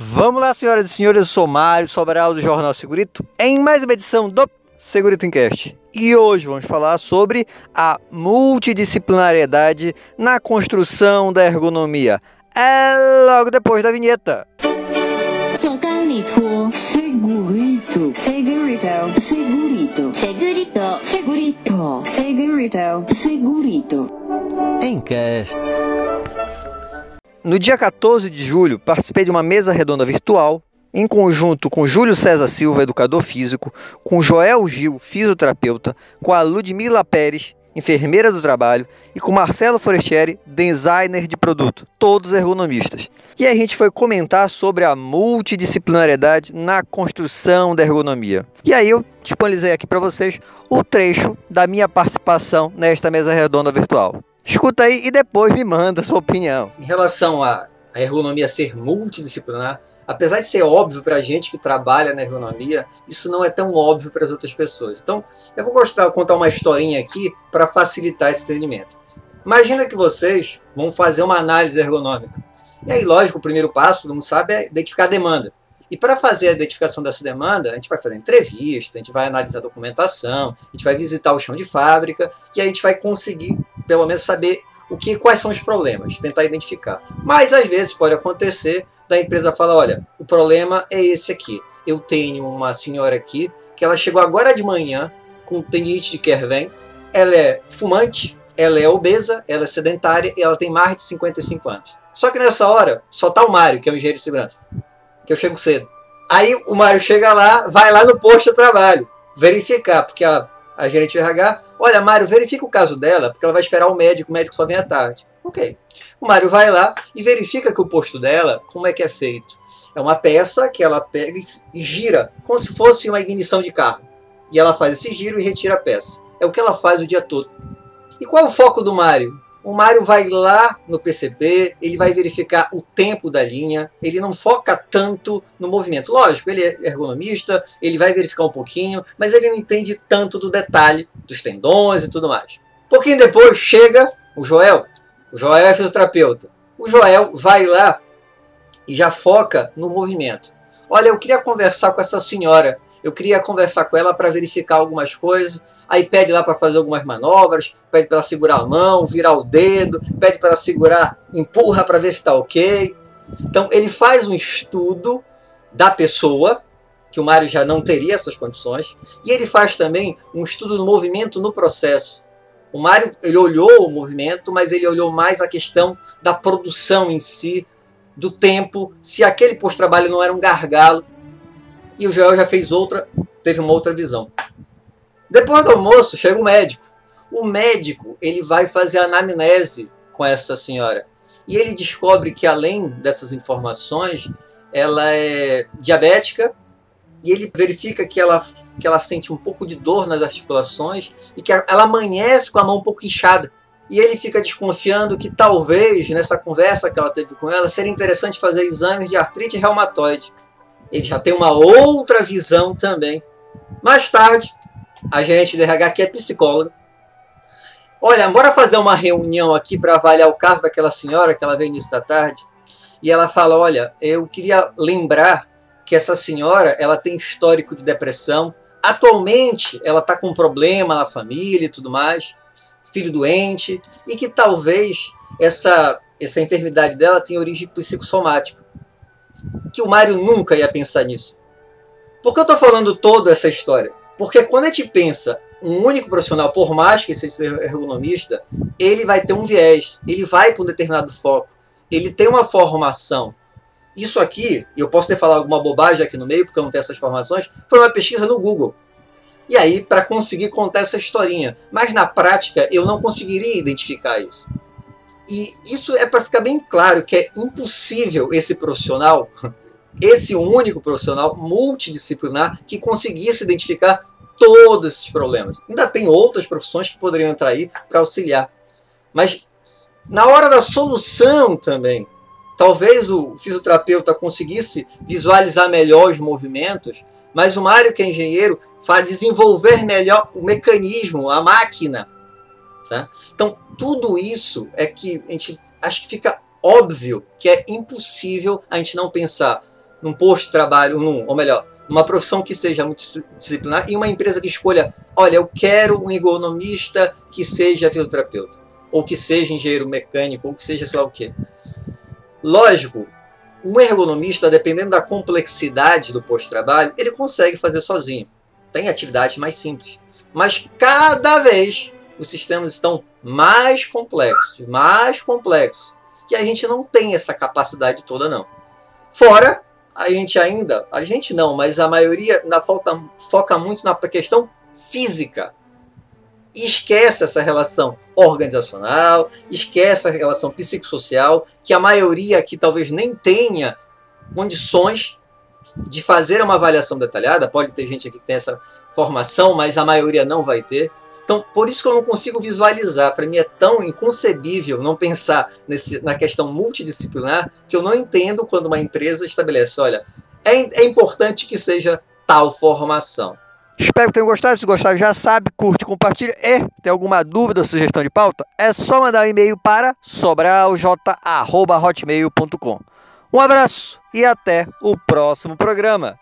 Vamos lá, senhoras e senhores, eu sou Mário Sobral do Jornal Segurito, em mais uma edição do Segurito Encast. E hoje vamos falar sobre a multidisciplinariedade na construção da ergonomia. É logo depois da vinheta. Segurito, segurito, segurito, segurito, segurito, segurito, segurito, segurito. Encast. No dia 14 de julho, participei de uma mesa redonda virtual em conjunto com Júlio César Silva, educador físico, com Joel Gil, fisioterapeuta, com a Ludmila Pérez, enfermeira do trabalho, e com Marcelo Forestieri, designer de produto, todos ergonomistas. E a gente foi comentar sobre a multidisciplinariedade na construção da ergonomia. E aí eu disponibilizei aqui para vocês o trecho da minha participação nesta mesa redonda virtual. Escuta aí e depois me manda sua opinião. Em relação à ergonomia ser multidisciplinar, apesar de ser óbvio para a gente que trabalha na ergonomia, isso não é tão óbvio para as outras pessoas. Então, eu vou gostar, contar uma historinha aqui para facilitar esse entendimento. Imagina que vocês vão fazer uma análise ergonômica. E aí, lógico, o primeiro passo, mundo sabe, é identificar a demanda. E para fazer a identificação dessa demanda, a gente vai fazer entrevista, a gente vai analisar a documentação, a gente vai visitar o chão de fábrica e a gente vai conseguir, pelo menos, saber o que, quais são os problemas, tentar identificar. Mas às vezes pode acontecer da empresa falar, olha, o problema é esse aqui. Eu tenho uma senhora aqui que ela chegou agora de manhã com tendinite de Kerven, ela é fumante, ela é obesa, ela é sedentária e ela tem mais de 55 anos. Só que nessa hora, só tá o Mário, que é o engenheiro de segurança que eu chego cedo. Aí o Mário chega lá, vai lá no posto de trabalho, verificar, porque a, a gerente de RH, olha, Mário, verifica o caso dela, porque ela vai esperar o médico, o médico só vem à tarde. Ok. O Mário vai lá e verifica que o posto dela, como é que é feito? É uma peça que ela pega e gira, como se fosse uma ignição de carro. E ela faz esse giro e retira a peça. É o que ela faz o dia todo. E qual é o foco do Mário? O Mário vai lá no PCB, ele vai verificar o tempo da linha, ele não foca tanto no movimento. Lógico, ele é ergonomista, ele vai verificar um pouquinho, mas ele não entende tanto do detalhe dos tendões e tudo mais. Pouquinho depois chega o Joel, o Joel é fisioterapeuta. O Joel vai lá e já foca no movimento. Olha, eu queria conversar com essa senhora eu queria conversar com ela para verificar algumas coisas. Aí pede lá para fazer algumas manobras, pede para segurar a mão, virar o dedo, pede para segurar, empurra para ver se está ok. Então ele faz um estudo da pessoa, que o Mário já não teria essas condições, e ele faz também um estudo do movimento no processo. O Mário ele olhou o movimento, mas ele olhou mais a questão da produção em si, do tempo, se aquele pós-trabalho não era um gargalo e o Joel já fez outra, teve uma outra visão. Depois do almoço, chega o médico. O médico ele vai fazer a anamnese com essa senhora. E ele descobre que além dessas informações, ela é diabética e ele verifica que ela, que ela sente um pouco de dor nas articulações e que ela amanhece com a mão um pouco inchada. E ele fica desconfiando que talvez nessa conversa que ela teve com ela seria interessante fazer exames de artrite reumatoide ele já tem uma outra visão também. Mais tarde, a gerente de RH, que é psicóloga, olha, bora fazer uma reunião aqui para avaliar o caso daquela senhora que ela veio início da tarde. E ela fala, olha, eu queria lembrar que essa senhora, ela tem histórico de depressão. Atualmente, ela está com um problema na família e tudo mais, filho doente, e que talvez essa, essa enfermidade dela tenha origem psicossomática que o Mário nunca ia pensar nisso. Por que eu estou falando toda essa história? Porque quando a gente pensa um único profissional, por mais que seja ergonomista, ele vai ter um viés, ele vai para um determinado foco, ele tem uma formação. Isso aqui, eu posso ter falado alguma bobagem aqui no meio, porque eu não tenho essas informações, foi uma pesquisa no Google. E aí, para conseguir contar essa historinha. Mas na prática, eu não conseguiria identificar isso. E isso é para ficar bem claro que é impossível esse profissional, esse único profissional multidisciplinar que conseguisse identificar todos esses problemas. Ainda tem outras profissões que poderiam entrar aí para auxiliar. Mas na hora da solução também, talvez o fisioterapeuta conseguisse visualizar melhor os movimentos, mas o Mário, que é engenheiro, vai desenvolver melhor o mecanismo, a máquina. Tá? Então, tudo isso é que a gente acho que fica óbvio que é impossível a gente não pensar num posto de trabalho, num, ou melhor, numa profissão que seja multidisciplinar e uma empresa que escolha, olha, eu quero um ergonomista que seja fisioterapeuta, ou que seja engenheiro mecânico, ou que seja sei lá o quê. Lógico, um ergonomista, dependendo da complexidade do posto de trabalho, ele consegue fazer sozinho. Tem atividades mais simples. Mas cada vez os sistemas estão mais complexos, mais complexos, que a gente não tem essa capacidade toda não. Fora, a gente ainda, a gente não, mas a maioria na falta, foca muito na questão física. E esquece essa relação organizacional, esquece a relação psicossocial, que a maioria aqui talvez nem tenha condições de fazer uma avaliação detalhada. Pode ter gente aqui que tem essa formação, mas a maioria não vai ter. Então, por isso que eu não consigo visualizar. Para mim é tão inconcebível não pensar nesse, na questão multidisciplinar que eu não entendo quando uma empresa estabelece: olha, é, é importante que seja tal formação. Espero que tenham gostado. Se gostaram, já sabe, curte, compartilha. E tem alguma dúvida ou sugestão de pauta? É só mandar um e-mail para sobralj.hotmail.com. Um abraço e até o próximo programa.